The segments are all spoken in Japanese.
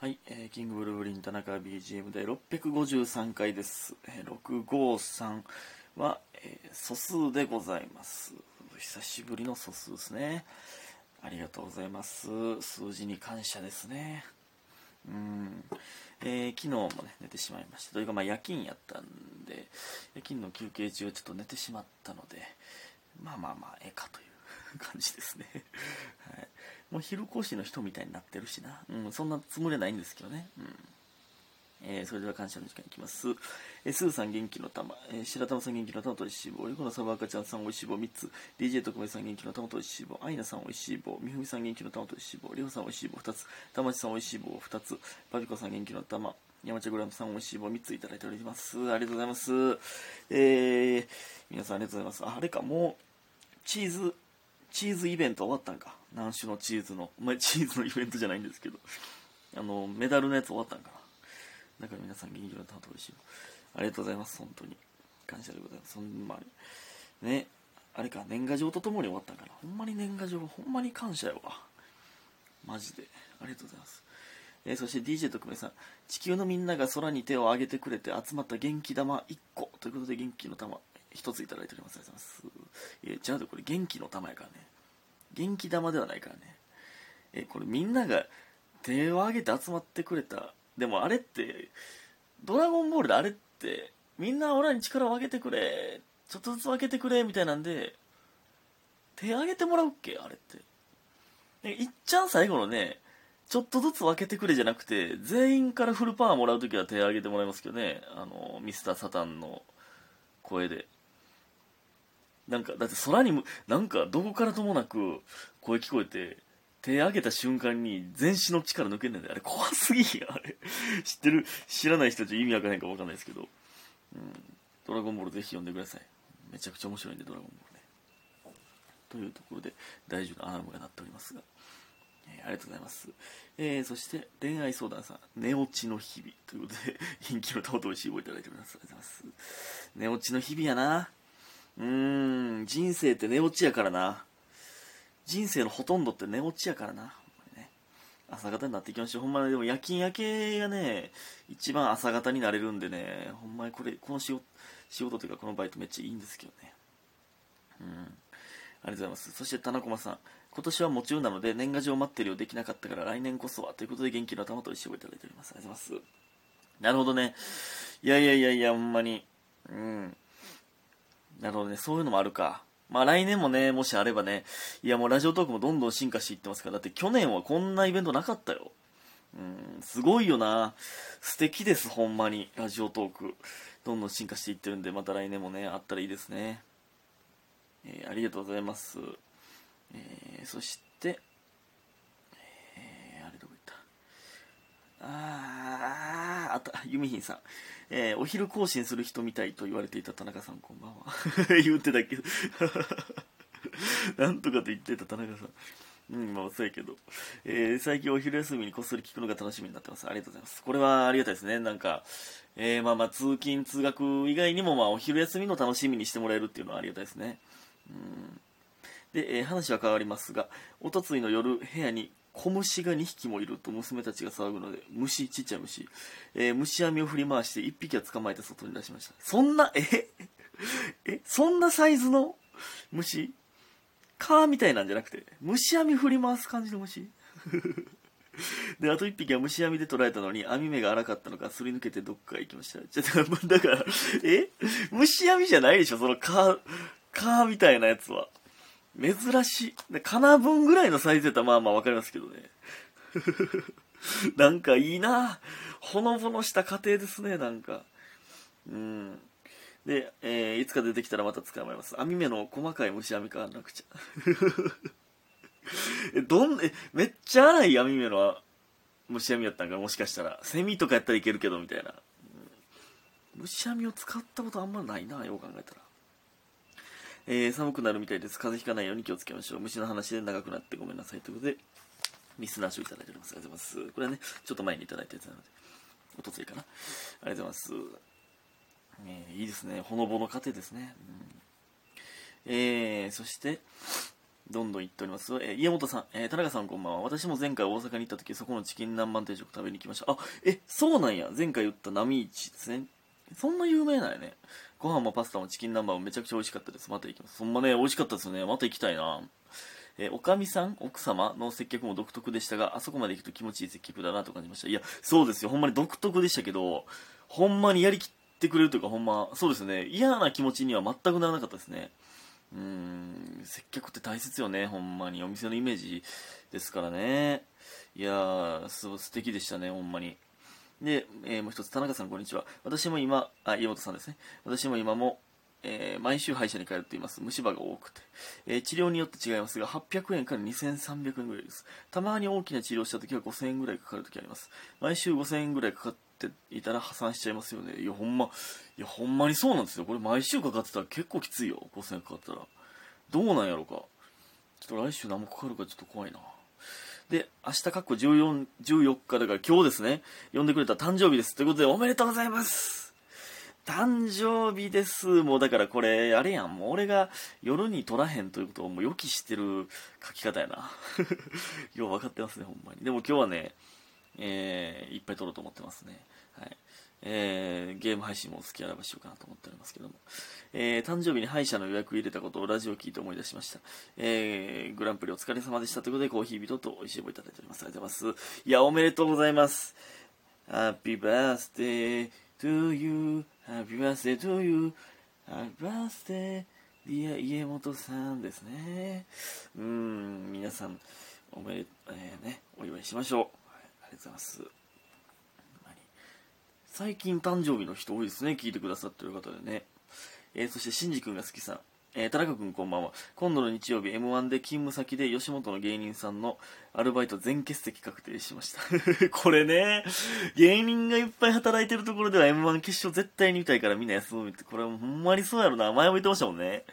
はい、えーキングブルーブリン田中 BGM 第653回です。えー653は、えー素数でございます。久しぶりの素数ですね。ありがとうございます。数字に感謝ですね。うん。えー昨日もね、寝てしまいました。というか、まあ夜勤やったんで、夜勤の休憩中ちょっと寝てしまったので、まあまあまあ、ええかという 感じですね。はい。もう昼講師の人みたいになってるしな。うん、そんなつもりはないんですけどね。うん。えーそれでは感謝の時間いきます。えースーさん元気の玉、えー白玉さん元気の玉とおいしい棒、横のサバ赤ちゃんさんおいしい棒3つ、DJ 特命さん元気の玉とおいしい棒、アイナさんおいしい棒、みふみさん元気の玉とおいしい棒、りほさんおいしい棒2つ、玉地さんおいしい棒2つ、パピコさん元気の玉、山茶グラムさんおいしい棒3ついただいております。ありがとうございます。えー、皆さんありがとうございます。ああれか、もう、チーズ、チーズイベント終わったんか？何種のチーズの、お前チーズのイベントじゃないんですけど、あの、メダルのやつ終わったんかな？だから皆さん元気の玉とおいしい。ありがとうございます、本当に。感謝でございます。ほんまに。ね、あれか、年賀状とともに終わったんかな？ほんまに年賀状、ほんまに感謝よわ。マジで。ありがとうございます。えーそして DJ 特命さん、地球のみんなが空に手を挙げてくれて集まった元気玉1個ということで元気の玉1ついただいております。ありがとうございます。いや、じゃあこれ元気の玉やからね。元気玉ではないからね。え、これみんなが手を挙げて集まってくれた。でもあれって、ドラゴンボールであれって、みんな俺らに力を上げてくれ、ちょっとずつ分けてくれ、みたいなんで、手挙げてもらうっけ？あれって。えいっちゃん最後のね、ちょっとずつ分けてくれじゃなくて、全員からフルパワーもらうときは手挙げてもらいますけどね。あの、ミスターサタンの声で。なんか、だって空にむ、なんかどこからともなく声聞こえて、手挙げた瞬間に全身の力抜けんねんで、あれ怖すぎや、あれ。知ってる、知らない人たち意味わからへんかわかんないですけど。うん。ドラゴンボールぜひ読んでください。めちゃくちゃ面白いんで、ドラゴンボールね。というところで、大丈夫なアラームが鳴っておりますが。えーありがとうございます。えー、そして、恋愛相談さん、寝落ちの日々ということで、元気の玉と美味しい棒いただいております。ありがとうございます。寝落ちの日々やな。うーん、人生って寝落ちやからな。人生のほとんどって寝落ちやからな。ね、朝方になっていきましょう。ほんまにでも夜勤明けがね、一番朝方になれるんでね、ほんまにこれ、この仕事、仕事というかこのバイトめっちゃいいんですけどね。うん。ありがとうございます。そして、田中駒さん。今年は夢中なので、年賀状待ってるようできなかったから、来年こそは。ということで、元気の玉と一緒をいただいております。ありがとうございます。なるほどね。いやいやいやいや、ほんまに。うん。なるほどね。そういうのもあるか。まあ来年もね、もしあればね、いやもうラジオトークもどんどん進化していってますから、だって去年はこんなイベントなかったよ。うん、すごいよな。素敵です、ほんまに。ラジオトーク。どんどん進化していってるんで、また来年もね、あったらいいですね。えーありがとうございます。えーそして、えーあれどこ行った？あー、あた、ユミヒンさん。えーお昼更新する人みたいと言われていた田中さん、こんばんは。言ってたけど。なんとかと言ってた田中さん。うん、まあ、そうやけど。えー最近お昼休みにこっそり聞くのが楽しみになってます。ありがとうございます。これはありがたいですね。なんか、えーまあまあ、通勤、通学以外にも、まあ、お昼休みの楽しみにしてもらえるっていうのはありがたいですね。うん。で、えー話は変わりますが、おとついの夜、部屋に小虫が2匹もいると娘たちが騒ぐので、虫、ちっちゃい虫、えー虫網を振り回して1匹は捕まえて外に出しました。そんな、ええ、そんなサイズの虫？蚊みたいなんじゃなくて、虫網振り回す感じの虫？で、あと1匹は虫網で捕らえたのに、網目が荒かったのか、すり抜けてどっか行きました。ちょっと、だから、え？虫網じゃないでしょ、その蚊、蚊みたいなやつは。珍しい。でカナブンぐらいのサイズやったらまあまあわかりますけどね。なんかいいなほのぼのした家庭ですね、なんか。うん。で、えーいつか出てきたらまた捕まえます。網目の細かい虫網買わなくちゃ。え、どん、え、めっちゃ荒い網目の虫網やったんか？もしかしたら。セミとかやったらいけるけど、みたいな。うん虫網を使ったことあんまないな、よう考えたら。えー寒くなるみたいです。風邪ひかないように気をつけましょう。虫の話で長くなってごめんなさい。ということで、リスナー賞いただいております。ありがとうございます。これはね、ちょっと前にいただいたやつなので、おとついかな。ありがとうございます。えーいいですね。ほのぼの家庭ですね。うんえーそして、どんどん行っております。えー家元さん、えー田中さんこんばんは。私も前回大阪に行った時、そこのチキン南蛮定食食べに行きました。あ、え、そうなんや。前回言った波市ですね。そんな有名なんやね。ご飯もパスタもチキン南蛮もめちゃくちゃ美味しかったです。また行きます。ほんまね、美味しかったですよね。また行きたいな。えーおかみさん、奥様の接客も独特でしたが、あそこまで行くと気持ちいい接客だなと感じました。いや、そうですよ。ほんまに独特でしたけど、ほんまにやりきってくれるというか、ほんま、そうですね。嫌な気持ちには全くならなかったですね。うーん、接客って大切よね、ほんまに。お店のイメージですからね。いやー、す素敵でしたね、ほんまに。で、えーもう一つ、田中さん、こんにちは。私も今、あ、家元さんですね。私も今も、えー毎週歯医者に通っています。虫歯が多くて、えー治療によって違いますが、800円から2300円ぐらいです。たまに大きな治療した時は5000円ぐらいかかる時あります。毎週5000円ぐらいかかっていたら破産しちゃいますよね。いや、ほんま、いや、ほんまにそうなんですよ。これ毎週かかってたら結構きついよ。5000円かかったら。どうなんやろか。ちょっと来週何もかかるかちょっと怖いな。で、明日かっこ14、14日だから今日ですね。呼んでくれた誕生日です。ということでおめでとうございます誕生日です。もうだからこれ、あれやん。もう俺が夜に撮らへんということをもう予期してる書き方やな。よう分かってますね、ほんまに。でも今日はね、えー、いっぱい撮ろうと思ってますね。はい。えー、ゲーム配信もお付き合いしようかなと思っておりますけども。えー、誕生日に歯医者の予約入れたことをラジオ聞いて思い出しました。えー、グランプリお疲れ様でしたということで、コーヒー人と美味しい棒いただいております。ありがとうございます。いや、おめでとうございます。Happy birthday to you, happy birthday to you, happy birthday, 家元さんですね。うん、皆さん、おめで、えー、ね、お祝いしましょう。ありがとうございます。最近誕生日の人多いですね、聞いてくださってる方でね。えーそして、しんじ君が好きさん。えー田中君こんばんは。今度の日曜日 M1 で勤務先で吉本の芸人さんのアルバイト全欠席確定しました。これね、芸人がいっぱい働いてるところでは M1 決勝絶対に見たいからみんな休むって、これほんまにそうやろな。前も言ってましたもんね。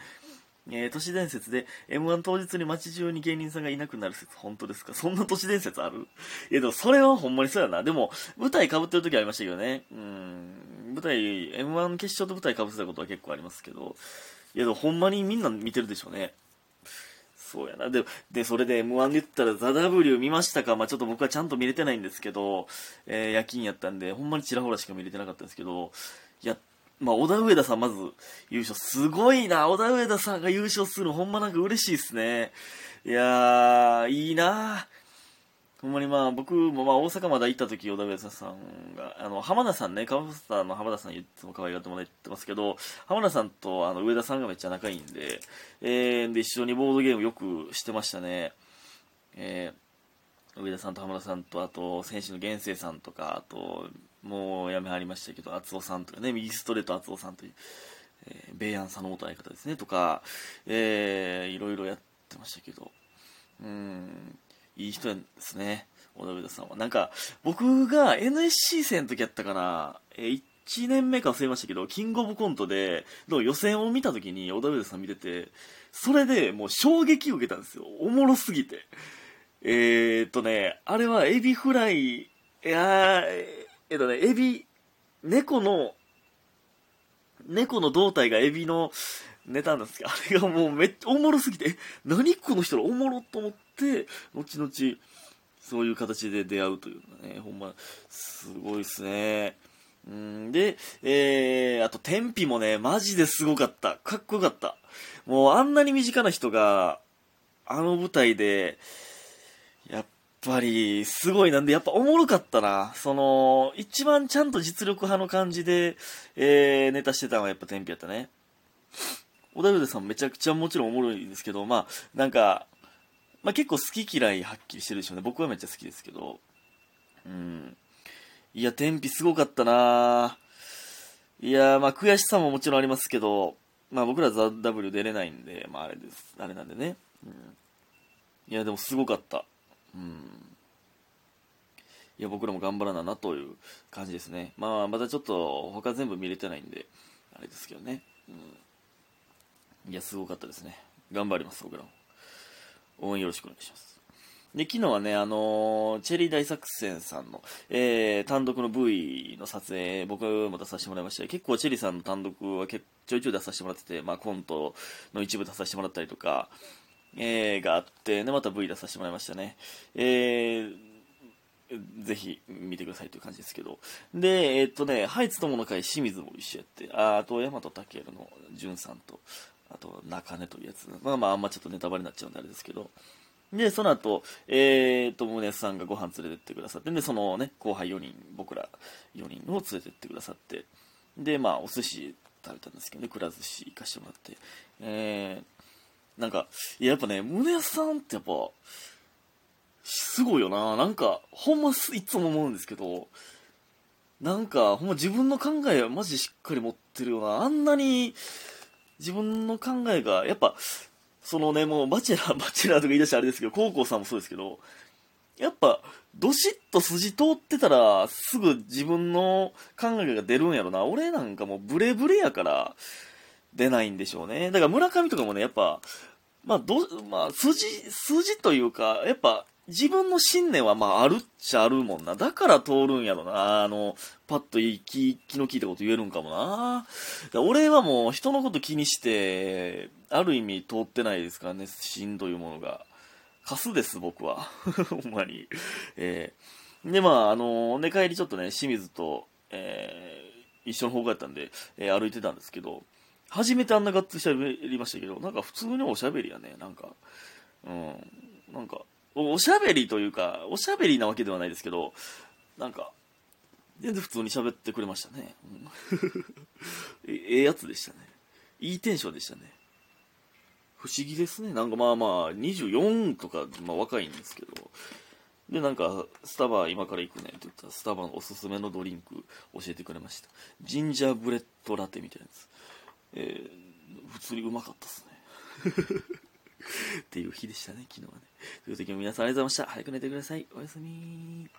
えー都市伝説で M1 当日に街中に芸人さんがいなくなる説本当ですか？そんな都市伝説ある？いやでもそれはほんまにそうやな。でも舞台被ってる時ありましたけどね。うん。舞台、M1 決勝と舞台被ってたことは結構ありますけど。いやでもほんまにみんな見てるでしょうね。そうやな。で、で、それで M1 で言ったらザ・ W 見ましたか？まあちょっと僕はちゃんと見れてないんですけど、えー夜勤やったんで、ほんまにちらほらしか見れてなかったんですけど、いや、まあ、小田上田さんまず優勝。すごいな。小田上田さんが優勝するのほんまなんか嬉しいですね。いやー、いいなほんまにまあ僕もまあ大阪まで行った時小田上田さんが、あの、浜田さんね、カブスターの浜田さんいつも可愛がってもらってますけど、浜田さんとあの上田さんがめっちゃ仲いいんで、えー、で一緒にボードゲームよくしてましたね。えー、上田さんと浜田さんと、あと、選手の源生さんとか、あと、もうやめはりましたけど、厚尾さんとかね、右ストレート厚尾さんという、えー、米安佐野元相方ですね、とか、えー、いろいろやってましたけど、うん、いい人ですね、小田上田さんは。なんか、僕が NSC 生の時やったかな、えー1年目か忘れましたけど、キングオブコントで、の予選を見た時に小田上田さん見てて、それでもう衝撃を受けたんですよ。おもろすぎて。えー、っとね、あれはエビフライ、いやーえっとね、エビ、猫の、猫の胴体がエビのネタなんですけど、あれがもうめっちゃおもろすぎて、え、何この人らおもろと思って、後々、そういう形で出会うというのね、ほんま、すごいっすね。うんで、えー、あと、天日もね、マジですごかった。かっこよかった。もう、あんなに身近な人が、あの舞台で、ぱり、すごいなんで、やっぱおもろかったな。その、一番ちゃんと実力派の感じで、えー、ネタしてたのはやっぱ天日やったね。小田上さんめちゃくちゃもちろんおもろいんですけど、まあ、なんか、まあ結構好き嫌いはっきりしてるでしょうね。僕はめっちゃ好きですけど。うん。いや、天日すごかったないや、まあ悔しさももちろんありますけど、まあ僕らザ・ W 出れないんで、まああれです。あれなんでね。うん。いや、でもすごかった。いや、僕らも頑張らななという感じですね。まあ、まだちょっと他全部見れてないんで、あれですけどね。うん。いや、すごかったですね。頑張ります、僕らも。応援よろしくお願いします。で、昨日はね、あのーチェリー大作戦さんの、えー、単独の V の撮影、僕も出させてもらいました結構チェリーさんの単独はちょいちょい出させてもらってて、まあコントの一部出させてもらったりとか、えー、があって、で、また V 出させてもらいましたね。えー、ぜひ見てくださいという感じですけど。で、えっとね、ハイツ友の会清水も一緒やって、ああと、大和健の潤さんと、あと、中根というやつ。まあまあ、あんまちょっとネタバレになっちゃうんであれですけど。で、その後、えーと、宗さんがご飯連れてってくださって、で、そのね、後輩4人、僕ら4人を連れてってくださって、で、まあ、お寿司食べたんですけどね、くら寿司行かしてもらって、えー、なんか、いや、やっぱね、宗さんってやっぱ、すごいよな。なんか、ほんま、いつも思うんですけど、なんか、ほんま自分の考えはマジしっかり持ってるよな。あんなに、自分の考えが、やっぱ、そのね、もう、バチェラー、バチェラーとか言い出したらあれですけど、高校さんもそうですけど、やっぱ、どしっと筋通ってたら、すぐ自分の考えが出るんやろな。俺なんかもうブレブレやから、出ないんでしょうね。だから村上とかもね、やっぱ、まあ、ど、まあ、筋、筋というか、やっぱ、自分の信念はまああるっちゃあるもんな。だから通るんやろな。あの、パッと気、気の利いたこと言えるんかもな。俺はもう人のこと気にして、ある意味通ってないですからね、芯というものが。カスです、僕は。ほんまに。えー、で、まあ、あの、ね、帰りちょっとね、清水と、えー、一緒の方向やったんで、えー、歩いてたんですけど、初めてあんながっつり喋りましたけど、なんか普通におしゃべりやね、なんか。うん、なんか、おしゃべりというか、おしゃべりなわけではないですけど、なんか、全然普通に喋ってくれましたね。うん、ええやつでしたね。いいテンションでしたね。不思議ですね。なんかまあまあ、24とか、まあ若いんですけど、で、なんか、スタバ今から行くねって言ったら、スタバのおすすめのドリンク教えてくれました。ジンジャーブレッドラテみたいなやつ。えー、普通にうまかったっすね。っていう日でしたね、昨日はね。ということで皆さんありがとうございました。早く寝てください。おやすみ